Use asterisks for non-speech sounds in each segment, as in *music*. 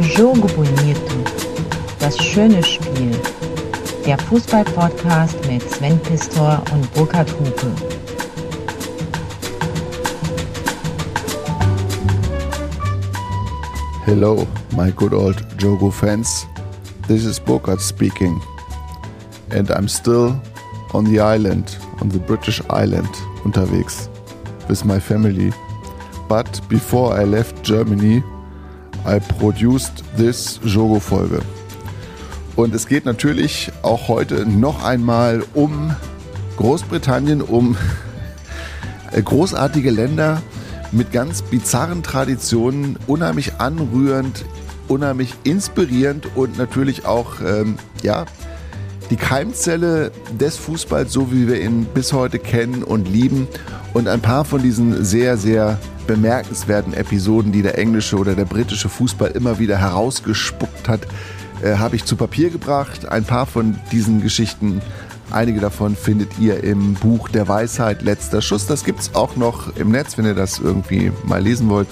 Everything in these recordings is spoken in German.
Jogo Bonito. Das schöne Spiel. Der Fußball-Podcast mit Sven Pistor und Burkhard Hupe. Hello, my good old Jogo fans. This is Burkhard speaking. And I'm still on the island, on the British island, unterwegs with my family. But before I left Germany, I produced this Jogo-Folge. Und es geht natürlich auch heute noch einmal um Großbritannien, um *laughs* großartige Länder mit ganz bizarren Traditionen, unheimlich anrührend, unheimlich inspirierend und natürlich auch, ähm, ja, die Keimzelle des Fußballs, so wie wir ihn bis heute kennen und lieben. Und ein paar von diesen sehr, sehr bemerkenswerten Episoden, die der englische oder der britische Fußball immer wieder herausgespuckt hat, äh, habe ich zu Papier gebracht. Ein paar von diesen Geschichten, einige davon findet ihr im Buch Der Weisheit letzter Schuss. Das gibt es auch noch im Netz, wenn ihr das irgendwie mal lesen wollt.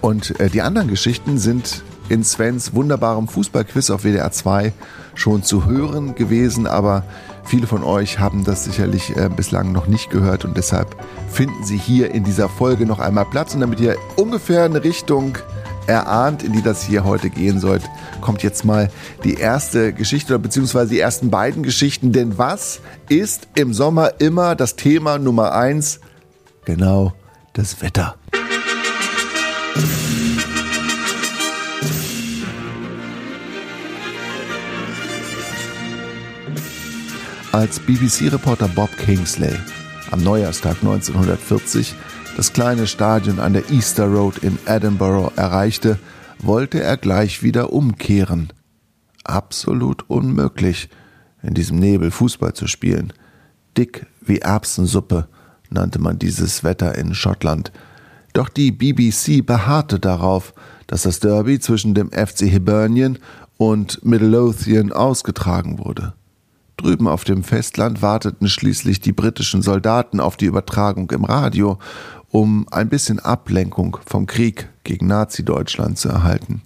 Und äh, die anderen Geschichten sind in Svens wunderbarem Fußballquiz auf WDR 2 schon zu hören gewesen, aber viele von euch haben das sicherlich äh, bislang noch nicht gehört und deshalb finden sie hier in dieser Folge noch einmal Platz und damit ihr ungefähr eine Richtung erahnt, in die das hier heute gehen soll, kommt jetzt mal die erste Geschichte oder beziehungsweise die ersten beiden Geschichten. Denn was ist im Sommer immer das Thema Nummer eins? Genau, das Wetter. Als BBC-Reporter Bob Kingsley am Neujahrstag 1940 das kleine Stadion an der Easter Road in Edinburgh erreichte, wollte er gleich wieder umkehren. Absolut unmöglich, in diesem Nebel Fußball zu spielen. Dick wie Erbsensuppe nannte man dieses Wetter in Schottland. Doch die BBC beharrte darauf, dass das Derby zwischen dem FC Hibernian und Midlothian ausgetragen wurde. Drüben auf dem Festland warteten schließlich die britischen Soldaten auf die Übertragung im Radio, um ein bisschen Ablenkung vom Krieg gegen Nazi-Deutschland zu erhalten.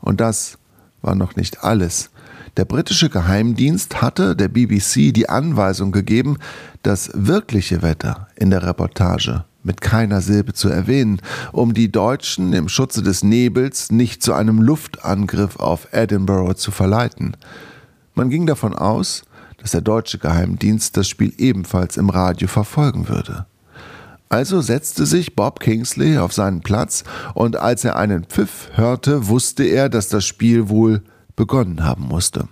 Und das war noch nicht alles. Der britische Geheimdienst hatte der BBC die Anweisung gegeben, das wirkliche Wetter in der Reportage mit keiner Silbe zu erwähnen, um die Deutschen im Schutze des Nebels nicht zu einem Luftangriff auf Edinburgh zu verleiten. Man ging davon aus, dass der deutsche Geheimdienst das Spiel ebenfalls im Radio verfolgen würde. Also setzte sich Bob Kingsley auf seinen Platz und als er einen Pfiff hörte, wusste er, dass das Spiel wohl begonnen haben musste.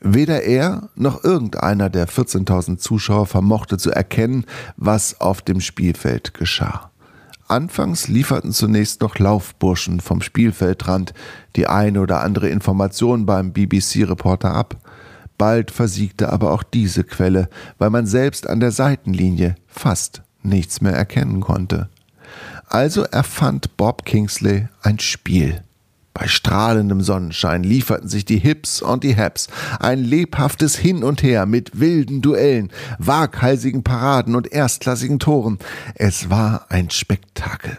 Weder er noch irgendeiner der 14.000 Zuschauer vermochte zu erkennen, was auf dem Spielfeld geschah. Anfangs lieferten zunächst noch Laufburschen vom Spielfeldrand die eine oder andere Information beim BBC-Reporter ab. Bald versiegte aber auch diese Quelle, weil man selbst an der Seitenlinie fast nichts mehr erkennen konnte. Also erfand Bob Kingsley ein Spiel. Bei strahlendem Sonnenschein lieferten sich die Hips und die Haps ein lebhaftes Hin und Her mit wilden Duellen, waghalsigen Paraden und erstklassigen Toren. Es war ein Spektakel.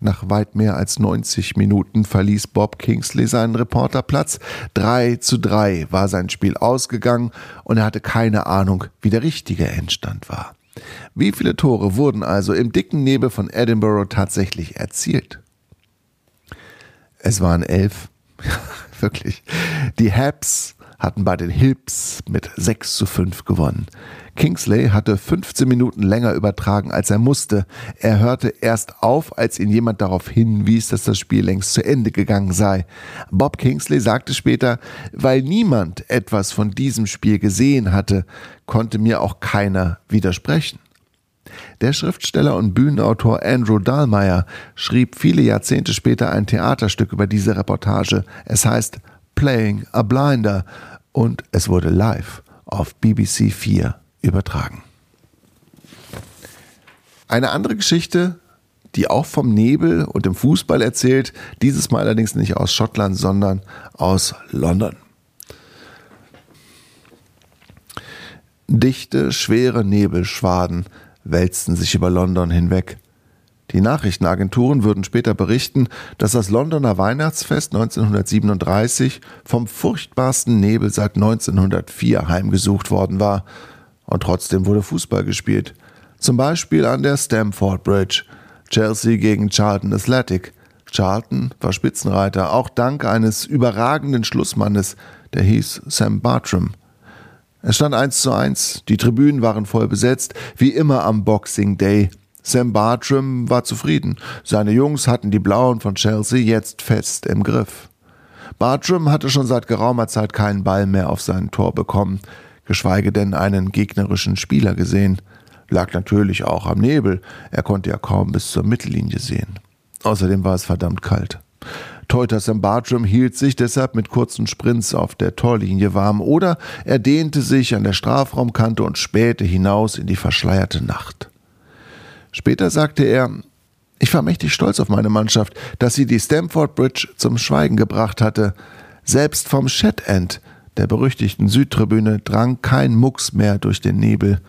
Nach weit mehr als 90 Minuten verließ Bob Kingsley seinen Reporterplatz. 3 zu 3 war sein Spiel ausgegangen und er hatte keine Ahnung, wie der richtige Endstand war. Wie viele Tore wurden also im dicken Nebel von Edinburgh tatsächlich erzielt? Es waren elf. *laughs* Wirklich. Die Habs hatten bei den Hips mit 6 zu 5 gewonnen. Kingsley hatte 15 Minuten länger übertragen, als er musste. Er hörte erst auf, als ihn jemand darauf hinwies, dass das Spiel längst zu Ende gegangen sei. Bob Kingsley sagte später, weil niemand etwas von diesem Spiel gesehen hatte, konnte mir auch keiner widersprechen. Der Schriftsteller und Bühnenautor Andrew Dahlmeier schrieb viele Jahrzehnte später ein Theaterstück über diese Reportage. Es heißt Playing a Blinder und es wurde live auf BBC 4 übertragen. Eine andere Geschichte, die auch vom Nebel und dem Fußball erzählt, dieses Mal allerdings nicht aus Schottland, sondern aus London. Dichte, schwere Nebelschwaden wälzten sich über London hinweg. Die Nachrichtenagenturen würden später berichten, dass das Londoner Weihnachtsfest 1937 vom furchtbarsten Nebel seit 1904 heimgesucht worden war. Und trotzdem wurde Fußball gespielt. Zum Beispiel an der Stamford Bridge. Chelsea gegen Charlton Athletic. Charlton war Spitzenreiter, auch dank eines überragenden Schlussmannes, der hieß Sam Bartram. Es stand 1 zu 1, die Tribünen waren voll besetzt, wie immer am Boxing Day. Sam Bartram war zufrieden. Seine Jungs hatten die Blauen von Chelsea jetzt fest im Griff. Bartram hatte schon seit geraumer Zeit keinen Ball mehr auf sein Tor bekommen, geschweige denn einen gegnerischen Spieler gesehen. Lag natürlich auch am Nebel, er konnte ja kaum bis zur Mittellinie sehen. Außerdem war es verdammt kalt. Teuter Sam Bartram hielt sich deshalb mit kurzen Sprints auf der Torlinie warm oder er dehnte sich an der Strafraumkante und spähte hinaus in die verschleierte Nacht. Später sagte er, ich war mächtig stolz auf meine Mannschaft, dass sie die Stamford Bridge zum Schweigen gebracht hatte. Selbst vom Shed End, der berüchtigten Südtribüne, drang kein Mucks mehr durch den Nebel.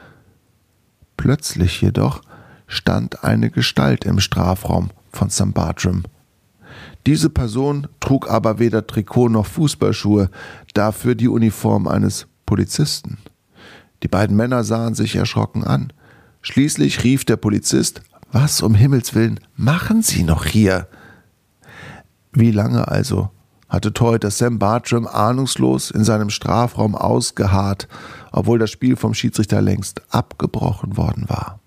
Plötzlich jedoch stand eine Gestalt im Strafraum von St. Bartram. Diese Person trug aber weder Trikot noch Fußballschuhe, dafür die Uniform eines Polizisten. Die beiden Männer sahen sich erschrocken an. Schließlich rief der Polizist, was um Himmels willen machen Sie noch hier? Wie lange also hatte Torhüter Sam Bartram ahnungslos in seinem Strafraum ausgeharrt, obwohl das Spiel vom Schiedsrichter längst abgebrochen worden war?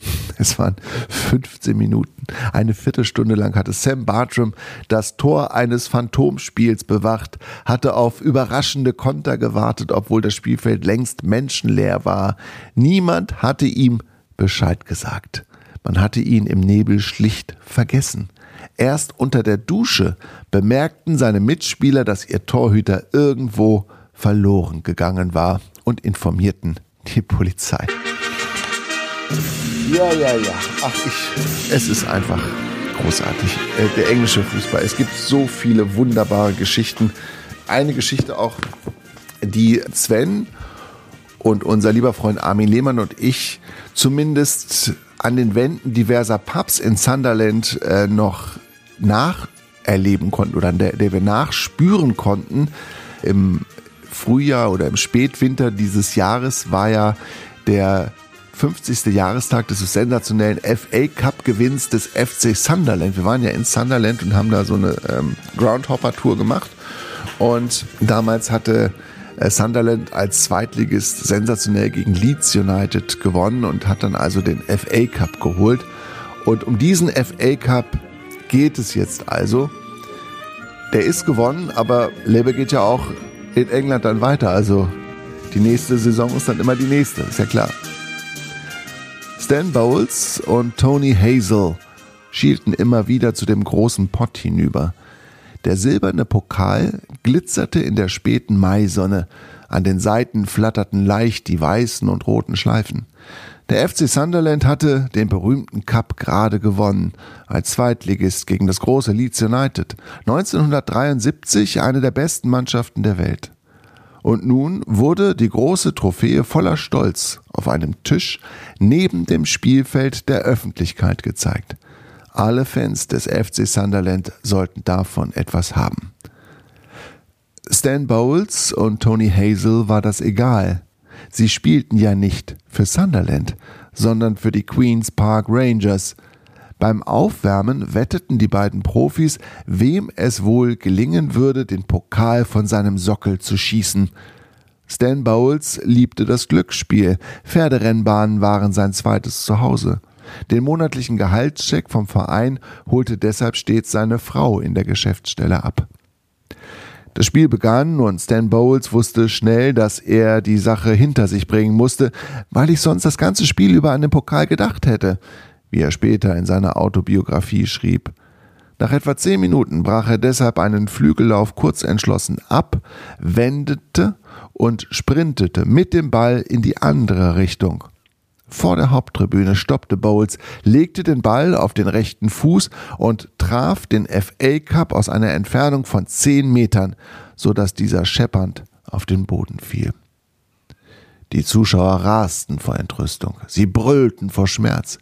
*laughs* Es waren 15 Minuten. Eine Viertelstunde lang hatte Sam Bartram das Tor eines Phantomspiels bewacht, hatte auf überraschende Konter gewartet, obwohl das Spielfeld längst menschenleer war. Niemand hatte ihm Bescheid gesagt. Man hatte ihn im Nebel schlicht vergessen. Erst unter der Dusche bemerkten seine Mitspieler, dass ihr Torhüter irgendwo verloren gegangen war und informierten die Polizei. Ja, ja, ja. Ach, ich. Es ist einfach großartig. Äh, der englische Fußball. Es gibt so viele wunderbare Geschichten. Eine Geschichte auch, die Sven und unser lieber Freund Armin Lehmann und ich zumindest an den Wänden diverser Pubs in Sunderland äh, noch nacherleben konnten oder der, der wir nachspüren konnten. Im Frühjahr oder im Spätwinter dieses Jahres war ja der 50. Jahrestag des sensationellen FA Cup Gewinns des FC Sunderland. Wir waren ja in Sunderland und haben da so eine ähm, Groundhopper Tour gemacht. Und damals hatte äh, Sunderland als Zweitligist sensationell gegen Leeds United gewonnen und hat dann also den FA Cup geholt. Und um diesen FA Cup geht es jetzt also. Der ist gewonnen, aber Labour geht ja auch in England dann weiter. Also die nächste Saison ist dann immer die nächste, ist ja klar. Stan Bowles und Tony Hazel schielten immer wieder zu dem großen Pott hinüber. Der silberne Pokal glitzerte in der späten Maisonne, an den Seiten flatterten leicht die weißen und roten Schleifen. Der FC Sunderland hatte den berühmten Cup gerade gewonnen, als Zweitligist gegen das große Leeds United. 1973 eine der besten Mannschaften der Welt. Und nun wurde die große Trophäe voller Stolz auf einem Tisch neben dem Spielfeld der Öffentlichkeit gezeigt. Alle Fans des FC Sunderland sollten davon etwas haben. Stan Bowles und Tony Hazel war das egal. Sie spielten ja nicht für Sunderland, sondern für die Queen's Park Rangers, beim Aufwärmen wetteten die beiden Profis, wem es wohl gelingen würde, den Pokal von seinem Sockel zu schießen. Stan Bowles liebte das Glücksspiel. Pferderennbahnen waren sein zweites Zuhause. Den monatlichen Gehaltscheck vom Verein holte deshalb stets seine Frau in der Geschäftsstelle ab. Das Spiel begann und Stan Bowles wusste schnell, dass er die Sache hinter sich bringen musste, weil ich sonst das ganze Spiel über an den Pokal gedacht hätte wie er später in seiner Autobiografie schrieb. Nach etwa zehn Minuten brach er deshalb einen Flügellauf kurz entschlossen ab, wendete und sprintete mit dem Ball in die andere Richtung. Vor der Haupttribüne stoppte Bowles, legte den Ball auf den rechten Fuß und traf den FA Cup aus einer Entfernung von zehn Metern, so dass dieser scheppernd auf den Boden fiel. Die Zuschauer rasten vor Entrüstung, sie brüllten vor Schmerz.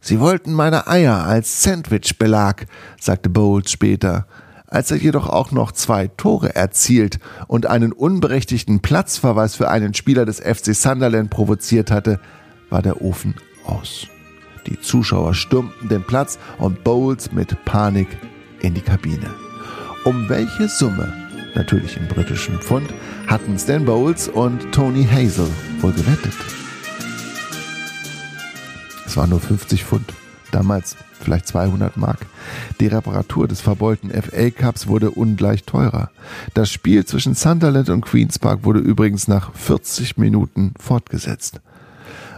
Sie wollten meine Eier als Sandwichbelag, sagte Bowles später. Als er jedoch auch noch zwei Tore erzielt und einen unberechtigten Platzverweis für einen Spieler des FC Sunderland provoziert hatte, war der Ofen aus. Die Zuschauer stürmten den Platz und Bowles mit Panik in die Kabine. Um welche Summe, natürlich im britischen Pfund, hatten Stan Bowles und Tony Hazel wohl gewettet? Es waren nur 50 Pfund. Damals vielleicht 200 Mark. Die Reparatur des verbeulten FA Cups wurde ungleich teurer. Das Spiel zwischen Sunderland und Queen's Park wurde übrigens nach 40 Minuten fortgesetzt.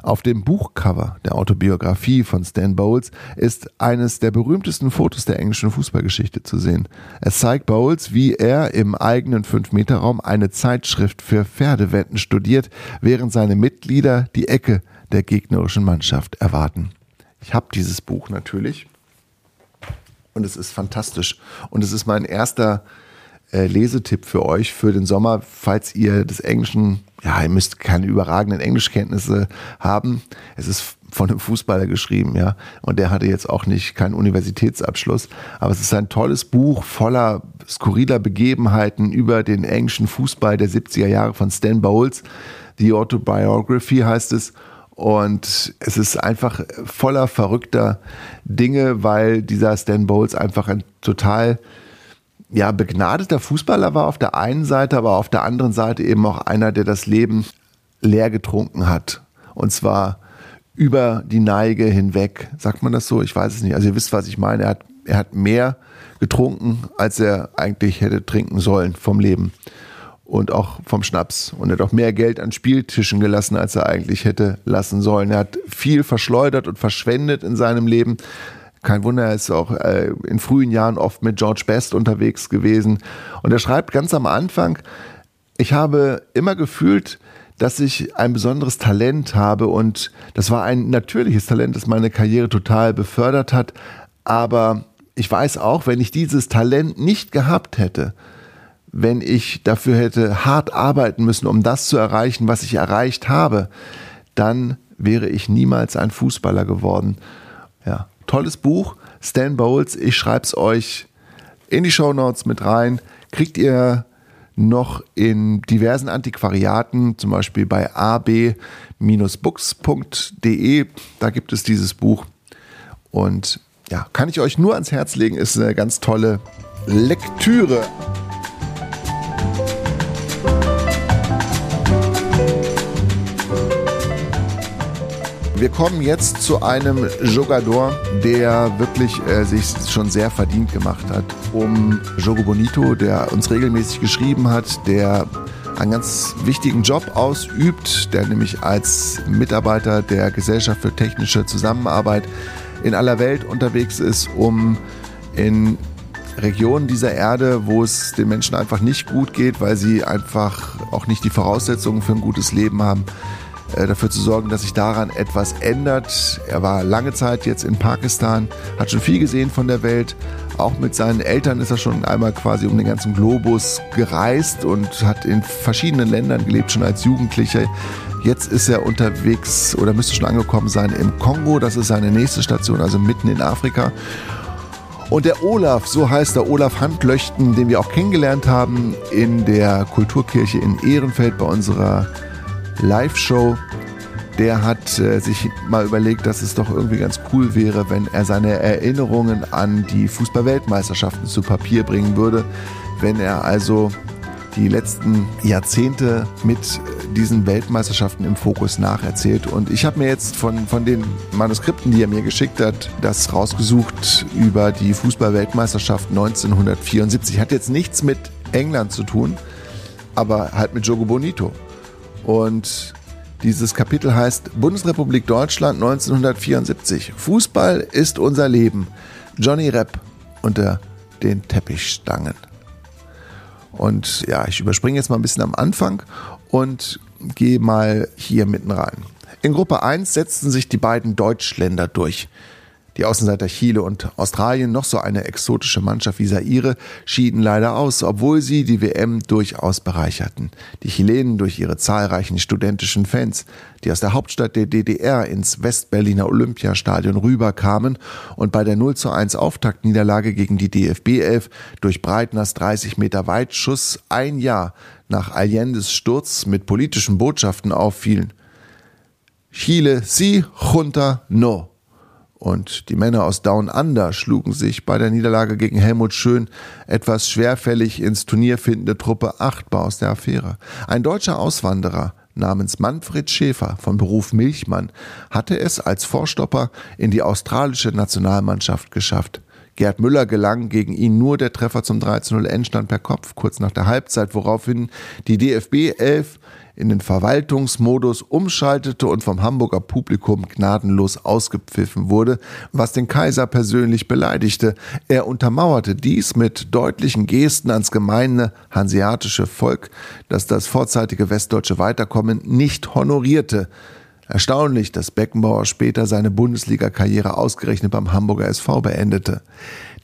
Auf dem Buchcover der Autobiografie von Stan Bowles ist eines der berühmtesten Fotos der englischen Fußballgeschichte zu sehen. Es zeigt Bowles, wie er im eigenen 5-Meter-Raum eine Zeitschrift für Pferdewetten studiert, während seine Mitglieder die Ecke der gegnerischen Mannschaft erwarten. Ich habe dieses Buch natürlich und es ist fantastisch. Und es ist mein erster äh, Lesetipp für euch für den Sommer, falls ihr des Englischen, ja, ihr müsst keine überragenden Englischkenntnisse haben. Es ist von einem Fußballer geschrieben, ja. Und der hatte jetzt auch nicht keinen Universitätsabschluss. Aber es ist ein tolles Buch voller skurriler Begebenheiten über den englischen Fußball der 70er Jahre von Stan Bowles. The Autobiography heißt es. Und es ist einfach voller verrückter Dinge, weil dieser Stan Bowles einfach ein total ja, begnadeter Fußballer war auf der einen Seite, aber auf der anderen Seite eben auch einer, der das Leben leer getrunken hat. Und zwar über die Neige hinweg. Sagt man das so? Ich weiß es nicht. Also ihr wisst, was ich meine. Er hat, er hat mehr getrunken, als er eigentlich hätte trinken sollen vom Leben und auch vom Schnaps. Und er hat auch mehr Geld an Spieltischen gelassen, als er eigentlich hätte lassen sollen. Er hat viel verschleudert und verschwendet in seinem Leben. Kein Wunder, er ist auch äh, in frühen Jahren oft mit George Best unterwegs gewesen. Und er schreibt ganz am Anfang, ich habe immer gefühlt, dass ich ein besonderes Talent habe und das war ein natürliches Talent, das meine Karriere total befördert hat. Aber ich weiß auch, wenn ich dieses Talent nicht gehabt hätte, wenn ich dafür hätte hart arbeiten müssen, um das zu erreichen, was ich erreicht habe, dann wäre ich niemals ein Fußballer geworden. Ja, tolles Buch, Stan Bowles. Ich schreibe es euch in die Show Notes mit rein. Kriegt ihr noch in diversen Antiquariaten, zum Beispiel bei ab-books.de. Da gibt es dieses Buch. Und ja, kann ich euch nur ans Herz legen, ist eine ganz tolle Lektüre. Wir kommen jetzt zu einem Jogador, der wirklich äh, sich schon sehr verdient gemacht hat. Um Jogo Bonito, der uns regelmäßig geschrieben hat, der einen ganz wichtigen Job ausübt, der nämlich als Mitarbeiter der Gesellschaft für technische Zusammenarbeit in aller Welt unterwegs ist, um in Regionen dieser Erde, wo es den Menschen einfach nicht gut geht, weil sie einfach auch nicht die Voraussetzungen für ein gutes Leben haben, dafür zu sorgen, dass sich daran etwas ändert. Er war lange Zeit jetzt in Pakistan, hat schon viel gesehen von der Welt. Auch mit seinen Eltern ist er schon einmal quasi um den ganzen Globus gereist und hat in verschiedenen Ländern gelebt, schon als Jugendlicher. Jetzt ist er unterwegs oder müsste schon angekommen sein im Kongo. Das ist seine nächste Station, also mitten in Afrika. Und der Olaf, so heißt der Olaf Handlöchten, den wir auch kennengelernt haben in der Kulturkirche in Ehrenfeld bei unserer Live-Show. Der hat äh, sich mal überlegt, dass es doch irgendwie ganz cool wäre, wenn er seine Erinnerungen an die Fußball-Weltmeisterschaften zu Papier bringen würde. Wenn er also die letzten Jahrzehnte mit diesen Weltmeisterschaften im Fokus nacherzählt. Und ich habe mir jetzt von, von den Manuskripten, die er mir geschickt hat, das rausgesucht über die Fußball-Weltmeisterschaft 1974. Hat jetzt nichts mit England zu tun, aber halt mit Jogo Bonito. Und dieses Kapitel heißt Bundesrepublik Deutschland 1974. Fußball ist unser Leben. Johnny Repp unter den Teppichstangen. Und ja, ich überspringe jetzt mal ein bisschen am Anfang und gehe mal hier mitten rein. In Gruppe 1 setzten sich die beiden Deutschländer durch. Die Außenseiter Chile und Australien, noch so eine exotische Mannschaft wie Zaire, schieden leider aus, obwohl sie die WM durchaus bereicherten. Die Chilenen durch ihre zahlreichen studentischen Fans, die aus der Hauptstadt der DDR ins Westberliner Olympiastadion rüberkamen und bei der 0 zu 1 Auftaktniederlage gegen die DFB 11 durch Breitners 30 Meter Weitschuss ein Jahr nach Allendes Sturz mit politischen Botschaften auffielen. Chile, si, junta, no. Und die Männer aus Down Under schlugen sich bei der Niederlage gegen Helmut Schön etwas schwerfällig ins Turnier findende Truppe achtbar aus der Affäre. Ein deutscher Auswanderer namens Manfred Schäfer von Beruf Milchmann hatte es als Vorstopper in die australische Nationalmannschaft geschafft. Gerd Müller gelang gegen ihn nur der Treffer zum 13-0 Endstand per Kopf kurz nach der Halbzeit, woraufhin die DFB 11 in den Verwaltungsmodus umschaltete und vom Hamburger Publikum gnadenlos ausgepfiffen wurde, was den Kaiser persönlich beleidigte. Er untermauerte dies mit deutlichen Gesten ans gemeine hanseatische Volk, das das vorzeitige westdeutsche Weiterkommen nicht honorierte. Erstaunlich, dass Beckenbauer später seine Bundesliga-Karriere ausgerechnet beim Hamburger SV beendete.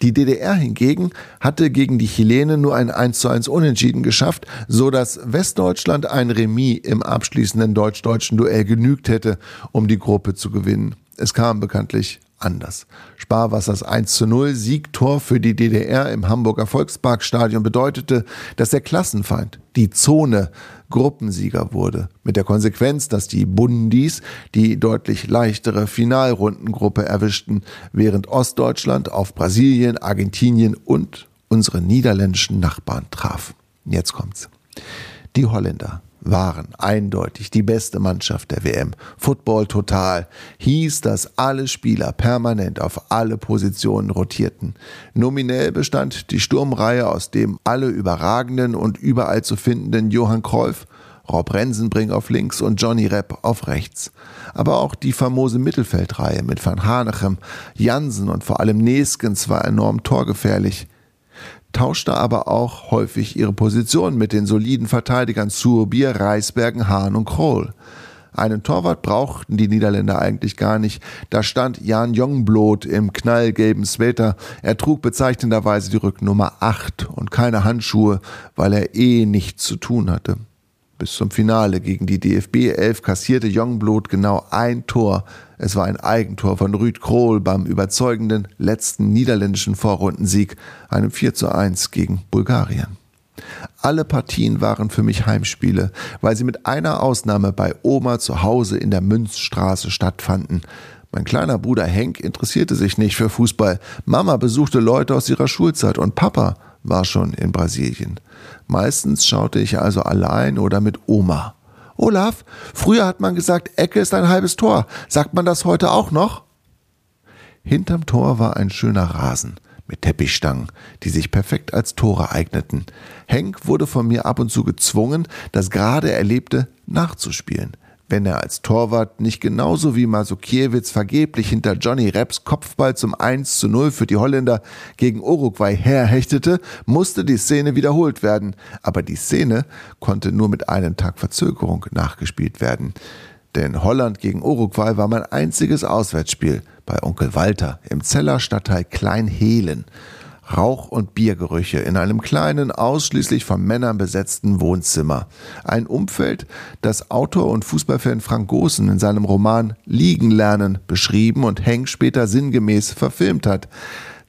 Die DDR hingegen hatte gegen die Chilenen nur ein 1 zu 1 Unentschieden geschafft, so dass Westdeutschland ein Remis im abschließenden deutsch-deutschen Duell genügt hätte, um die Gruppe zu gewinnen. Es kam bekanntlich anders. Sparwassers 1 zu 0 Siegtor für die DDR im Hamburger Volksparkstadion bedeutete, dass der Klassenfeind, die Zone, Gruppensieger wurde. Mit der Konsequenz, dass die Bundis die deutlich leichtere Finalrundengruppe erwischten, während Ostdeutschland auf Brasilien, Argentinien und unsere niederländischen Nachbarn traf. Jetzt kommt's. Die Holländer waren eindeutig die beste Mannschaft der WM. Football total hieß, dass alle Spieler permanent auf alle Positionen rotierten. Nominell bestand die Sturmreihe aus dem alle überragenden und überall zu findenden Johann Cruyff, Rob Rensenbring auf links und Johnny Repp auf rechts. Aber auch die famose Mittelfeldreihe mit Van Hanechem, Jansen und vor allem Neskens war enorm torgefährlich tauschte aber auch häufig ihre Position mit den soliden Verteidigern Surbier, Reisbergen, Hahn und Kroll. Einen Torwart brauchten die Niederländer eigentlich gar nicht. Da stand Jan Jongbloot im knallgelben Sweater. Er trug bezeichnenderweise die Rücknummer 8 und keine Handschuhe, weil er eh nichts zu tun hatte. Bis zum Finale gegen die DFB 11 kassierte Jongbloot genau ein Tor. Es war ein Eigentor von Rüd Krohl beim überzeugenden letzten niederländischen Vorrundensieg, einem 4 zu 1 gegen Bulgarien. Alle Partien waren für mich Heimspiele, weil sie mit einer Ausnahme bei Oma zu Hause in der Münzstraße stattfanden. Mein kleiner Bruder Henk interessierte sich nicht für Fußball. Mama besuchte Leute aus ihrer Schulzeit und Papa war schon in Brasilien. Meistens schaute ich also allein oder mit Oma. Olaf, früher hat man gesagt, Ecke ist ein halbes Tor. Sagt man das heute auch noch? Hinterm Tor war ein schöner Rasen mit Teppichstangen, die sich perfekt als Tore eigneten. Henk wurde von mir ab und zu gezwungen, das gerade Erlebte nachzuspielen wenn er als Torwart nicht genauso wie Masukiewicz vergeblich hinter Johnny Rapps Kopfball zum 1 zu 0 für die Holländer gegen Uruguay herhechtete, musste die Szene wiederholt werden. Aber die Szene konnte nur mit einem Tag Verzögerung nachgespielt werden. Denn Holland gegen Uruguay war mein einziges Auswärtsspiel bei Onkel Walter im Zeller Stadtteil Kleinhehlen. Rauch- und Biergerüche in einem kleinen, ausschließlich von Männern besetzten Wohnzimmer. Ein Umfeld, das Autor und Fußballfan Frank Gosen in seinem Roman Liegen lernen beschrieben und Henk später sinngemäß verfilmt hat.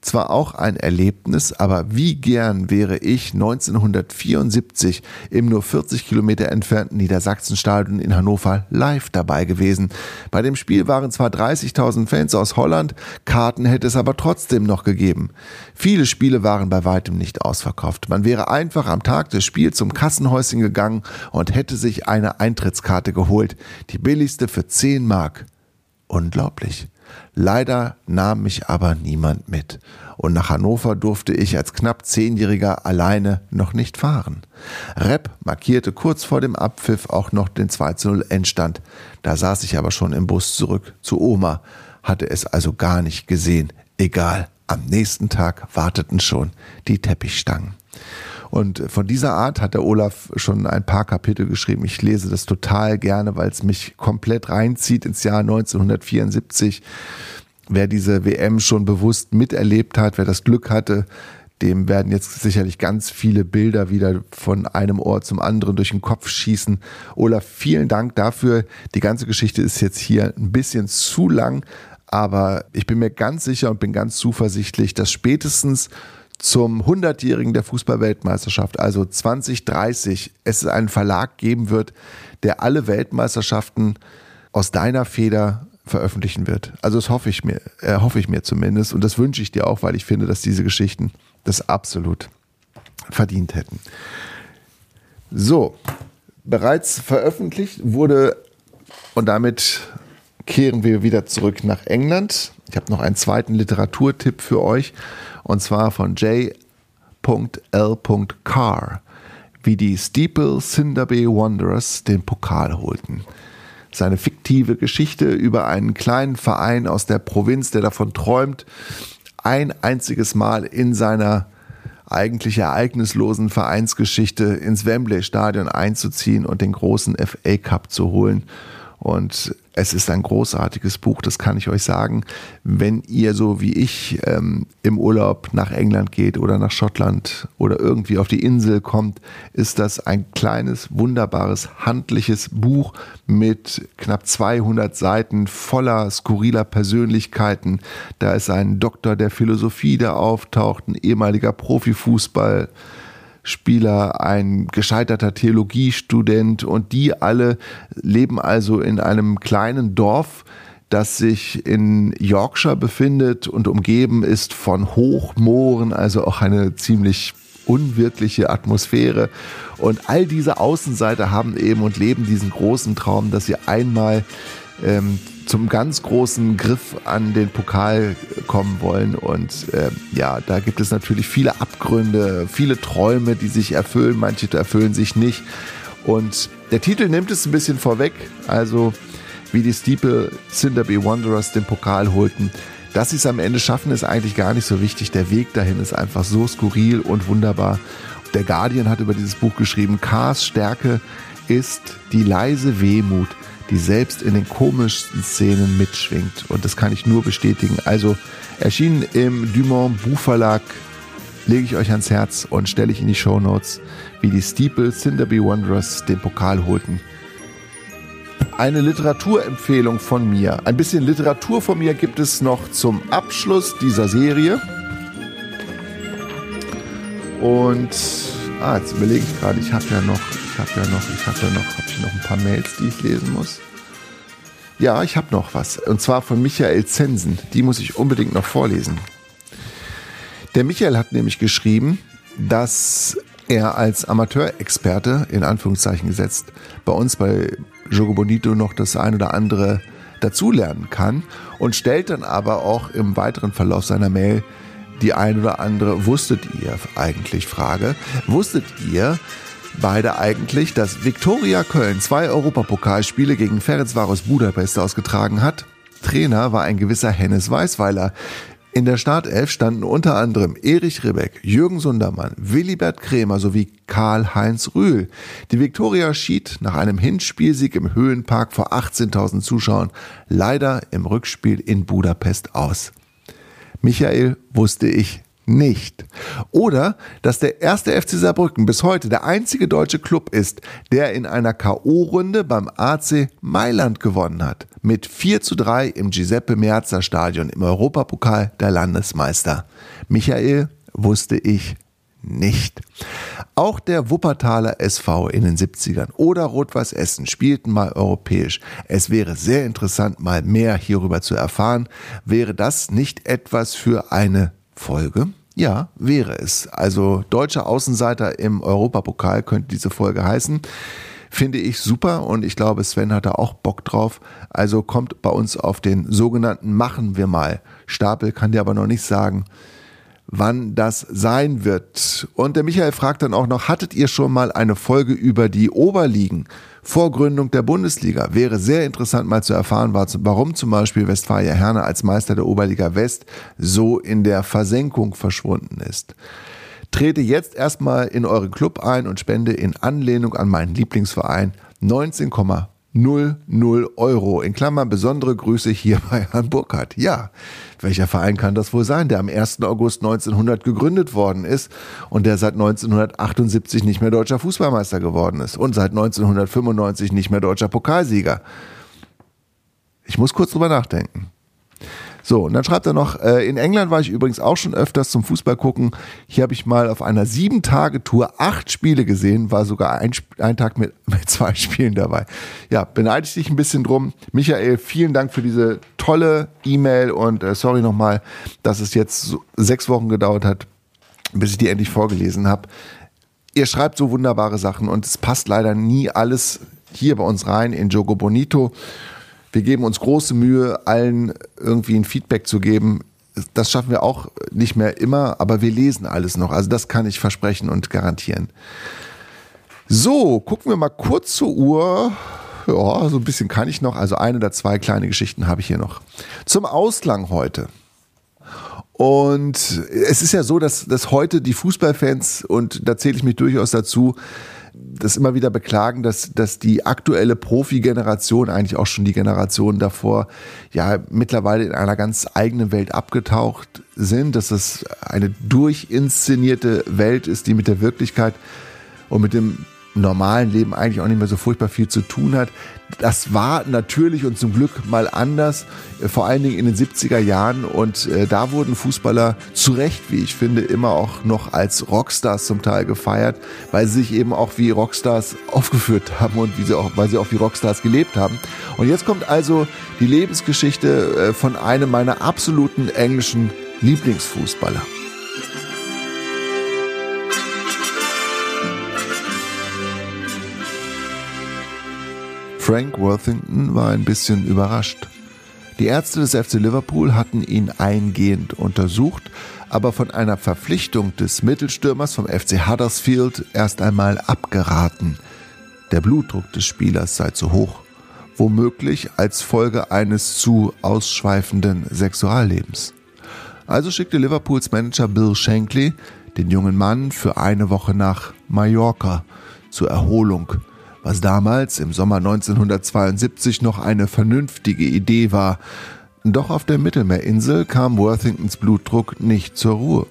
Zwar auch ein Erlebnis, aber wie gern wäre ich 1974 im nur 40 Kilometer entfernten Niedersachsenstadion in Hannover live dabei gewesen. Bei dem Spiel waren zwar 30.000 Fans aus Holland, Karten hätte es aber trotzdem noch gegeben. Viele Spiele waren bei weitem nicht ausverkauft. Man wäre einfach am Tag des Spiels zum Kassenhäuschen gegangen und hätte sich eine Eintrittskarte geholt. Die billigste für 10 Mark. Unglaublich. Leider nahm mich aber niemand mit. Und nach Hannover durfte ich als knapp Zehnjähriger alleine noch nicht fahren. Rep markierte kurz vor dem Abpfiff auch noch den 2 0 Endstand. Da saß ich aber schon im Bus zurück zu Oma, hatte es also gar nicht gesehen. Egal, am nächsten Tag warteten schon die Teppichstangen. Und von dieser Art hat der Olaf schon ein paar Kapitel geschrieben. Ich lese das total gerne, weil es mich komplett reinzieht ins Jahr 1974. wer diese WM schon bewusst miterlebt hat, wer das Glück hatte, dem werden jetzt sicherlich ganz viele Bilder wieder von einem Ort zum anderen durch den Kopf schießen. Olaf, vielen Dank dafür. Die ganze Geschichte ist jetzt hier ein bisschen zu lang, aber ich bin mir ganz sicher und bin ganz zuversichtlich, dass spätestens zum 100-jährigen der Fußballweltmeisterschaft, also 2030, es einen Verlag geben wird, der alle Weltmeisterschaften aus deiner Feder veröffentlichen wird. Also das hoffe ich mir, äh, hoffe ich mir zumindest und das wünsche ich dir auch, weil ich finde, dass diese Geschichten das absolut verdient hätten. So, bereits veröffentlicht wurde und damit kehren wir wieder zurück nach England. Ich habe noch einen zweiten Literaturtipp für euch und zwar von J.L. Carr, wie die Steeple Cinderby Wanderers den Pokal holten. Seine fiktive Geschichte über einen kleinen Verein aus der Provinz, der davon träumt, ein einziges Mal in seiner eigentlich ereignislosen Vereinsgeschichte ins Wembley Stadion einzuziehen und den großen FA Cup zu holen. Und es ist ein großartiges Buch, das kann ich euch sagen. Wenn ihr so wie ich ähm, im Urlaub nach England geht oder nach Schottland oder irgendwie auf die Insel kommt, ist das ein kleines, wunderbares, handliches Buch mit knapp 200 Seiten voller skurriler Persönlichkeiten. Da ist ein Doktor der Philosophie, der auftaucht, ein ehemaliger Profifußball. Spieler, ein gescheiterter Theologiestudent und die alle leben also in einem kleinen Dorf, das sich in Yorkshire befindet und umgeben ist von Hochmooren, also auch eine ziemlich unwirkliche Atmosphäre. Und all diese Außenseiter haben eben und leben diesen großen Traum, dass sie einmal ähm, zum ganz großen Griff an den Pokal kommen wollen. Und äh, ja, da gibt es natürlich viele Abgründe, viele Träume, die sich erfüllen, manche erfüllen sich nicht. Und der Titel nimmt es ein bisschen vorweg, also wie die Steeple Cinderby Wanderers den Pokal holten. Dass sie es am Ende schaffen, ist eigentlich gar nicht so wichtig. Der Weg dahin ist einfach so skurril und wunderbar. Der Guardian hat über dieses Buch geschrieben, Cars Stärke ist die leise Wehmut, die selbst in den komischsten Szenen mitschwingt. Und das kann ich nur bestätigen. Also erschienen im Dumont Buchverlag lege ich euch ans Herz und stelle ich in die Show Notes, wie die Steeple Cinderby Wanderers den Pokal holten. Eine Literaturempfehlung von mir. Ein bisschen Literatur von mir gibt es noch zum Abschluss dieser Serie. Und ah, jetzt überlege ich gerade, ich habe ja noch ich habe ja noch, ich habe ja noch, habe ich noch ein paar Mails, die ich lesen muss. Ja, ich habe noch was. Und zwar von Michael Zensen. Die muss ich unbedingt noch vorlesen. Der Michael hat nämlich geschrieben, dass er als Amateurexperte, in Anführungszeichen gesetzt, bei uns bei Jogo Bonito noch das ein oder andere dazulernen kann und stellt dann aber auch im weiteren Verlauf seiner Mail die ein oder andere wusstet ihr eigentlich Frage. Wusstet ihr, beide eigentlich, dass Viktoria Köln zwei Europapokalspiele gegen Ferencváros Budapest ausgetragen hat. Trainer war ein gewisser Hennes Weißweiler. In der Startelf standen unter anderem Erich Ribbeck, Jürgen Sundermann, Willibert Krämer sowie Karl-Heinz Rühl. Die Viktoria schied nach einem Hinspielsieg im Höhenpark vor 18.000 Zuschauern leider im Rückspiel in Budapest aus. Michael wusste ich nicht. Oder, dass der erste FC Saarbrücken bis heute der einzige deutsche Club ist, der in einer K.O.-Runde beim AC Mailand gewonnen hat. Mit 4 zu 3 im Giuseppe Meazza Stadion im Europapokal der Landesmeister. Michael wusste ich nicht. Auch der Wuppertaler SV in den 70ern oder Rot-Weiß Essen spielten mal europäisch. Es wäre sehr interessant, mal mehr hierüber zu erfahren. Wäre das nicht etwas für eine Folge? Ja, wäre es. Also deutscher Außenseiter im Europapokal könnte diese Folge heißen. Finde ich super und ich glaube, Sven hat da auch Bock drauf. Also kommt bei uns auf den sogenannten Machen wir mal. Stapel kann dir aber noch nicht sagen, wann das sein wird. Und der Michael fragt dann auch noch, hattet ihr schon mal eine Folge über die Oberligen? vor Gründung der Bundesliga. Wäre sehr interessant mal zu erfahren, warum zum Beispiel Westfalia Herne als Meister der Oberliga West so in der Versenkung verschwunden ist. Trete jetzt erstmal in euren Club ein und spende in Anlehnung an meinen Lieblingsverein 19,99 0 Euro. In Klammern besondere Grüße hier bei Herrn Burkhardt. Ja, welcher Verein kann das wohl sein, der am 1. August 1900 gegründet worden ist und der seit 1978 nicht mehr deutscher Fußballmeister geworden ist und seit 1995 nicht mehr deutscher Pokalsieger? Ich muss kurz drüber nachdenken. So, und dann schreibt er noch, äh, in England war ich übrigens auch schon öfters zum Fußball gucken. Hier habe ich mal auf einer Sieben-Tage-Tour acht Spiele gesehen, war sogar ein, ein Tag mit, *laughs* mit zwei Spielen dabei. Ja, beneide ich dich ein bisschen drum. Michael, vielen Dank für diese tolle E-Mail und äh, sorry nochmal, dass es jetzt so sechs Wochen gedauert hat, bis ich die endlich vorgelesen habe. Ihr schreibt so wunderbare Sachen und es passt leider nie alles hier bei uns rein in Jogo Bonito. Wir geben uns große Mühe, allen irgendwie ein Feedback zu geben. Das schaffen wir auch nicht mehr immer, aber wir lesen alles noch. Also das kann ich versprechen und garantieren. So, gucken wir mal kurz zur Uhr. Ja, so ein bisschen kann ich noch. Also eine oder zwei kleine Geschichten habe ich hier noch. Zum Ausklang heute. Und es ist ja so, dass, dass heute die Fußballfans, und da zähle ich mich durchaus dazu, das immer wieder beklagen, dass, dass die aktuelle Profi-Generation, eigentlich auch schon die Generation davor, ja mittlerweile in einer ganz eigenen Welt abgetaucht sind, dass das eine durchinszenierte Welt ist, die mit der Wirklichkeit und mit dem normalen Leben eigentlich auch nicht mehr so furchtbar viel zu tun hat. Das war natürlich und zum Glück mal anders, äh, vor allen Dingen in den 70er Jahren. Und äh, da wurden Fußballer zu Recht, wie ich finde, immer auch noch als Rockstars zum Teil gefeiert, weil sie sich eben auch wie Rockstars *laughs* aufgeführt haben und wie sie auch, weil sie auch wie Rockstars gelebt haben. Und jetzt kommt also die Lebensgeschichte äh, von einem meiner absoluten englischen Lieblingsfußballer. Frank Worthington war ein bisschen überrascht. Die Ärzte des FC Liverpool hatten ihn eingehend untersucht, aber von einer Verpflichtung des Mittelstürmers vom FC Huddersfield erst einmal abgeraten. Der Blutdruck des Spielers sei zu hoch, womöglich als Folge eines zu ausschweifenden Sexuallebens. Also schickte Liverpools Manager Bill Shankly den jungen Mann für eine Woche nach Mallorca zur Erholung was damals im Sommer 1972 noch eine vernünftige Idee war. Doch auf der Mittelmeerinsel kam Worthingtons Blutdruck nicht zur Ruhe.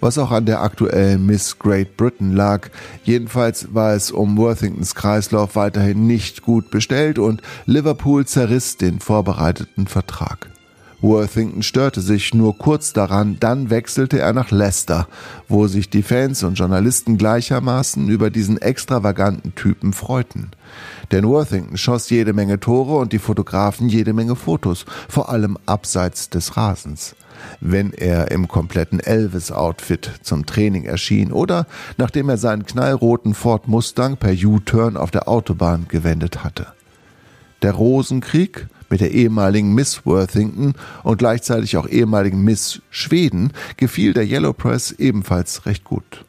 Was auch an der aktuellen Miss Great Britain lag. Jedenfalls war es um Worthingtons Kreislauf weiterhin nicht gut bestellt und Liverpool zerriss den vorbereiteten Vertrag. Worthington störte sich nur kurz daran, dann wechselte er nach Leicester, wo sich die Fans und Journalisten gleichermaßen über diesen extravaganten Typen freuten. Denn Worthington schoss jede Menge Tore und die Fotografen jede Menge Fotos, vor allem abseits des Rasens. Wenn er im kompletten Elvis-Outfit zum Training erschien oder nachdem er seinen knallroten Ford Mustang per U-Turn auf der Autobahn gewendet hatte. Der Rosenkrieg mit der ehemaligen Miss Worthington und gleichzeitig auch ehemaligen Miss Schweden gefiel der Yellow Press ebenfalls recht gut.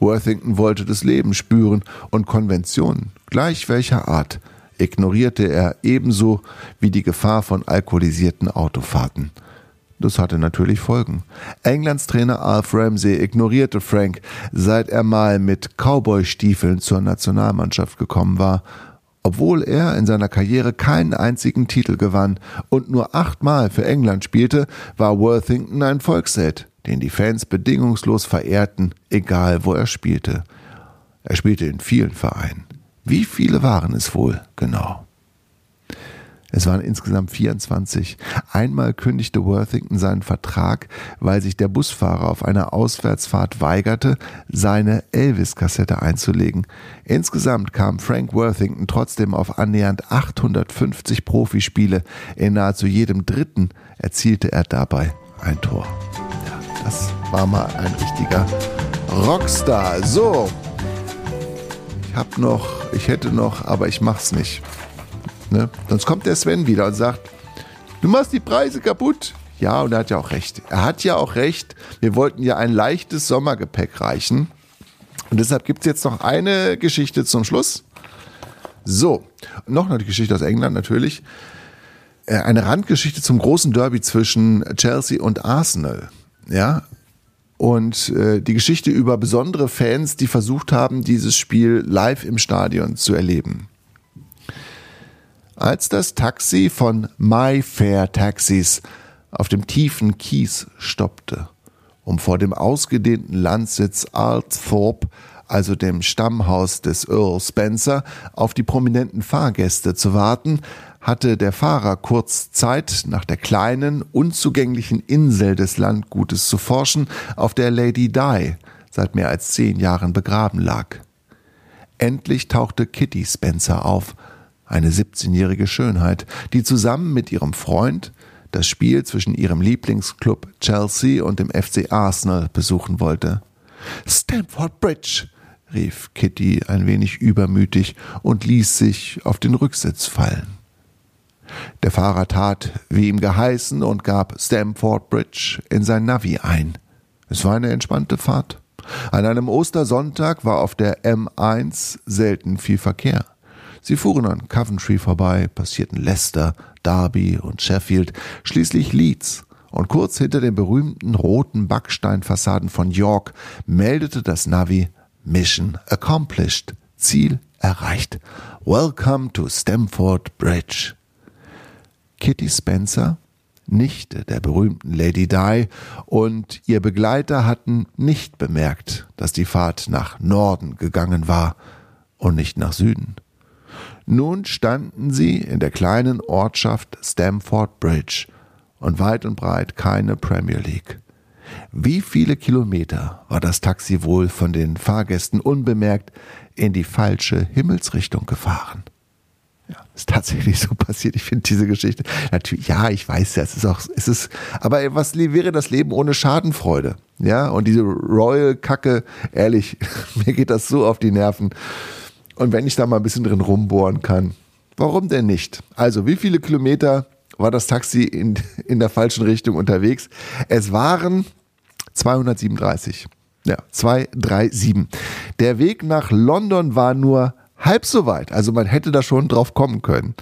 Worthington wollte das Leben spüren und Konventionen, gleich welcher Art, ignorierte er ebenso wie die Gefahr von alkoholisierten Autofahrten. Das hatte natürlich Folgen. Englands Trainer Alf Ramsey ignorierte Frank, seit er mal mit Cowboy-Stiefeln zur Nationalmannschaft gekommen war obwohl er in seiner Karriere keinen einzigen Titel gewann und nur achtmal für England spielte, war Worthington ein Volksheld, den die Fans bedingungslos verehrten, egal wo er spielte. Er spielte in vielen Vereinen. Wie viele waren es wohl genau? Es waren insgesamt 24. Einmal kündigte Worthington seinen Vertrag, weil sich der Busfahrer auf einer Auswärtsfahrt weigerte, seine Elvis-Kassette einzulegen. Insgesamt kam Frank Worthington trotzdem auf annähernd 850 Profispiele. In nahezu jedem dritten erzielte er dabei ein Tor. Ja, das war mal ein richtiger Rockstar. So. Ich hab noch, ich hätte noch, aber ich mach's nicht. Ne? Sonst kommt der Sven wieder und sagt, du machst die Preise kaputt. Ja, und er hat ja auch recht. Er hat ja auch recht. Wir wollten ja ein leichtes Sommergepäck reichen. Und deshalb gibt es jetzt noch eine Geschichte zum Schluss. So, noch eine Geschichte aus England natürlich. Äh, eine Randgeschichte zum großen Derby zwischen Chelsea und Arsenal. Ja, und äh, die Geschichte über besondere Fans, die versucht haben, dieses Spiel live im Stadion zu erleben. Als das Taxi von My Fair Taxis auf dem tiefen Kies stoppte, um vor dem ausgedehnten Landsitz Althorpe, also dem Stammhaus des Earl Spencer, auf die prominenten Fahrgäste zu warten, hatte der Fahrer kurz Zeit, nach der kleinen, unzugänglichen Insel des Landgutes zu forschen, auf der Lady Di seit mehr als zehn Jahren begraben lag. Endlich tauchte Kitty Spencer auf, eine 17-jährige Schönheit, die zusammen mit ihrem Freund das Spiel zwischen ihrem Lieblingsclub Chelsea und dem FC Arsenal besuchen wollte. Stamford Bridge, rief Kitty ein wenig übermütig und ließ sich auf den Rücksitz fallen. Der Fahrer tat, wie ihm geheißen, und gab Stamford Bridge in sein Navi ein. Es war eine entspannte Fahrt. An einem Ostersonntag war auf der M1 selten viel Verkehr. Sie fuhren an Coventry vorbei, passierten Leicester, Derby und Sheffield, schließlich Leeds, und kurz hinter den berühmten roten Backsteinfassaden von York meldete das Navi Mission accomplished, Ziel erreicht. Welcome to Stamford Bridge. Kitty Spencer, Nichte der berühmten Lady Di, und ihr Begleiter hatten nicht bemerkt, dass die Fahrt nach Norden gegangen war und nicht nach Süden. Nun standen sie in der kleinen Ortschaft Stamford Bridge und weit und breit keine Premier League. Wie viele Kilometer war das Taxi wohl von den Fahrgästen unbemerkt in die falsche Himmelsrichtung gefahren? Ja, ist tatsächlich so passiert. Ich finde diese Geschichte natürlich, ja, ich weiß ja, es ist auch, es ist, aber was wäre das Leben ohne Schadenfreude? Ja, und diese Royal Kacke, ehrlich, *laughs* mir geht das so auf die Nerven. Und wenn ich da mal ein bisschen drin rumbohren kann, warum denn nicht? Also, wie viele Kilometer war das Taxi in, in der falschen Richtung unterwegs? Es waren 237. Ja, 237. Der Weg nach London war nur halb so weit. Also man hätte da schon drauf kommen können.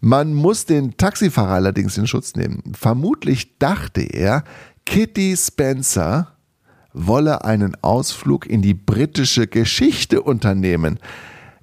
Man muss den Taxifahrer allerdings in Schutz nehmen. Vermutlich dachte er, Kitty Spencer wolle einen Ausflug in die britische Geschichte unternehmen.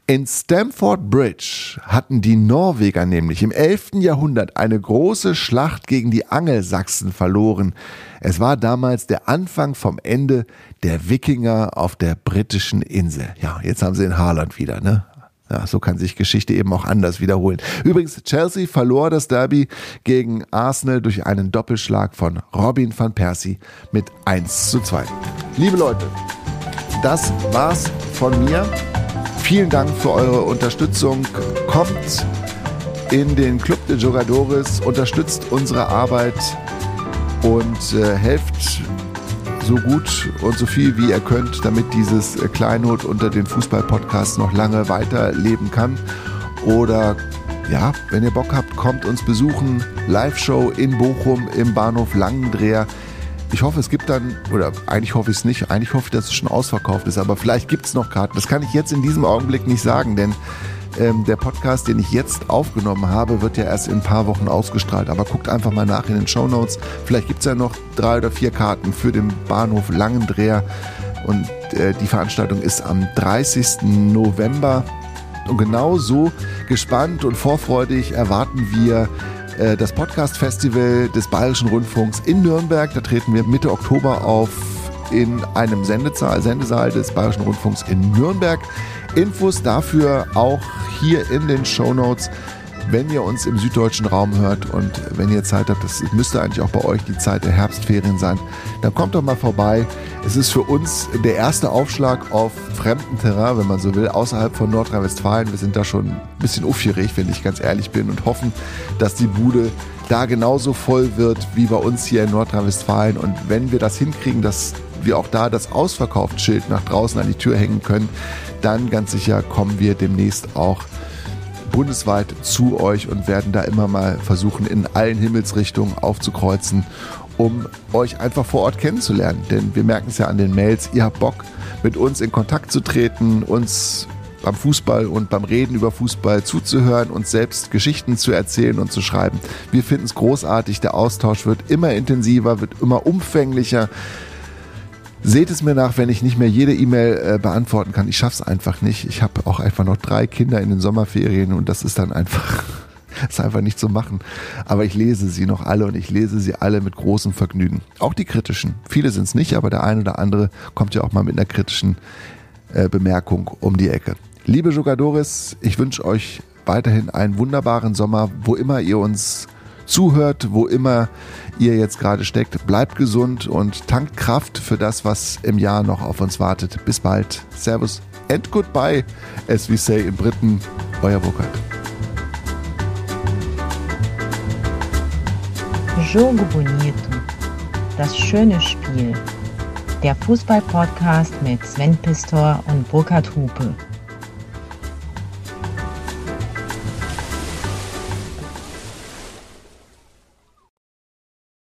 In Stamford Bridge hatten die Norweger nämlich im 11. Jahrhundert eine große Schlacht gegen die Angelsachsen verloren. Es war damals der Anfang vom Ende der Wikinger auf der britischen Insel. Ja, jetzt haben sie in Haaland wieder, ne? Ja, so kann sich Geschichte eben auch anders wiederholen. Übrigens, Chelsea verlor das Derby gegen Arsenal durch einen Doppelschlag von Robin van Persie mit 1 zu 2. Liebe Leute, das war's von mir. Vielen Dank für eure Unterstützung. Kommt in den Club de Jogadores, unterstützt unsere Arbeit und äh, helft so gut und so viel wie ihr könnt, damit dieses äh, Kleinod unter den Fußball-Podcasts noch lange weiterleben kann. Oder ja, wenn ihr Bock habt, kommt uns besuchen. Live-Show in Bochum im Bahnhof Langendreher. Ich hoffe, es gibt dann, oder eigentlich hoffe ich es nicht, eigentlich hoffe ich, dass es schon ausverkauft ist, aber vielleicht gibt es noch Karten. Das kann ich jetzt in diesem Augenblick nicht sagen, denn ähm, der Podcast, den ich jetzt aufgenommen habe, wird ja erst in ein paar Wochen ausgestrahlt. Aber guckt einfach mal nach in den Show Notes. Vielleicht gibt es ja noch drei oder vier Karten für den Bahnhof Langendreher. Und äh, die Veranstaltung ist am 30. November. Und genau so gespannt und vorfreudig erwarten wir äh, das Podcast-Festival des Bayerischen Rundfunks in Nürnberg. Da treten wir Mitte Oktober auf in einem Sendesaal, Sendesaal des Bayerischen Rundfunks in Nürnberg. Infos dafür auch hier in den Show Notes wenn ihr uns im süddeutschen Raum hört und wenn ihr Zeit habt, das müsste eigentlich auch bei euch die Zeit der Herbstferien sein, dann kommt doch mal vorbei. Es ist für uns der erste Aufschlag auf fremden Terrain, wenn man so will, außerhalb von Nordrhein-Westfalen. Wir sind da schon ein bisschen aufgeregt, wenn ich ganz ehrlich bin und hoffen, dass die Bude da genauso voll wird wie bei uns hier in Nordrhein-Westfalen. Und wenn wir das hinkriegen, dass wir auch da das Ausverkaufsschild nach draußen an die Tür hängen können, dann ganz sicher kommen wir demnächst auch bundesweit zu euch und werden da immer mal versuchen, in allen Himmelsrichtungen aufzukreuzen, um euch einfach vor Ort kennenzulernen. Denn wir merken es ja an den Mails, ihr habt Bock, mit uns in Kontakt zu treten, uns beim Fußball und beim Reden über Fußball zuzuhören, uns selbst Geschichten zu erzählen und zu schreiben. Wir finden es großartig, der Austausch wird immer intensiver, wird immer umfänglicher. Seht es mir nach, wenn ich nicht mehr jede E-Mail äh, beantworten kann. Ich schaff's einfach nicht. Ich habe auch einfach noch drei Kinder in den Sommerferien und das ist dann einfach *laughs* ist einfach nicht zu machen. Aber ich lese sie noch alle und ich lese sie alle mit großem Vergnügen. Auch die kritischen. Viele sind es nicht, aber der eine oder andere kommt ja auch mal mit einer kritischen äh, Bemerkung um die Ecke. Liebe Jogadores, ich wünsche euch weiterhin einen wunderbaren Sommer, wo immer ihr uns zuhört, wo immer ihr jetzt gerade steckt. Bleibt gesund und tankt Kraft für das, was im Jahr noch auf uns wartet. Bis bald. Servus and goodbye, as we say in Briten. Euer Burkhard. Jogo Bonito. Das schöne Spiel. Der Fußball-Podcast mit Sven Pistor und Burkhard Hupe.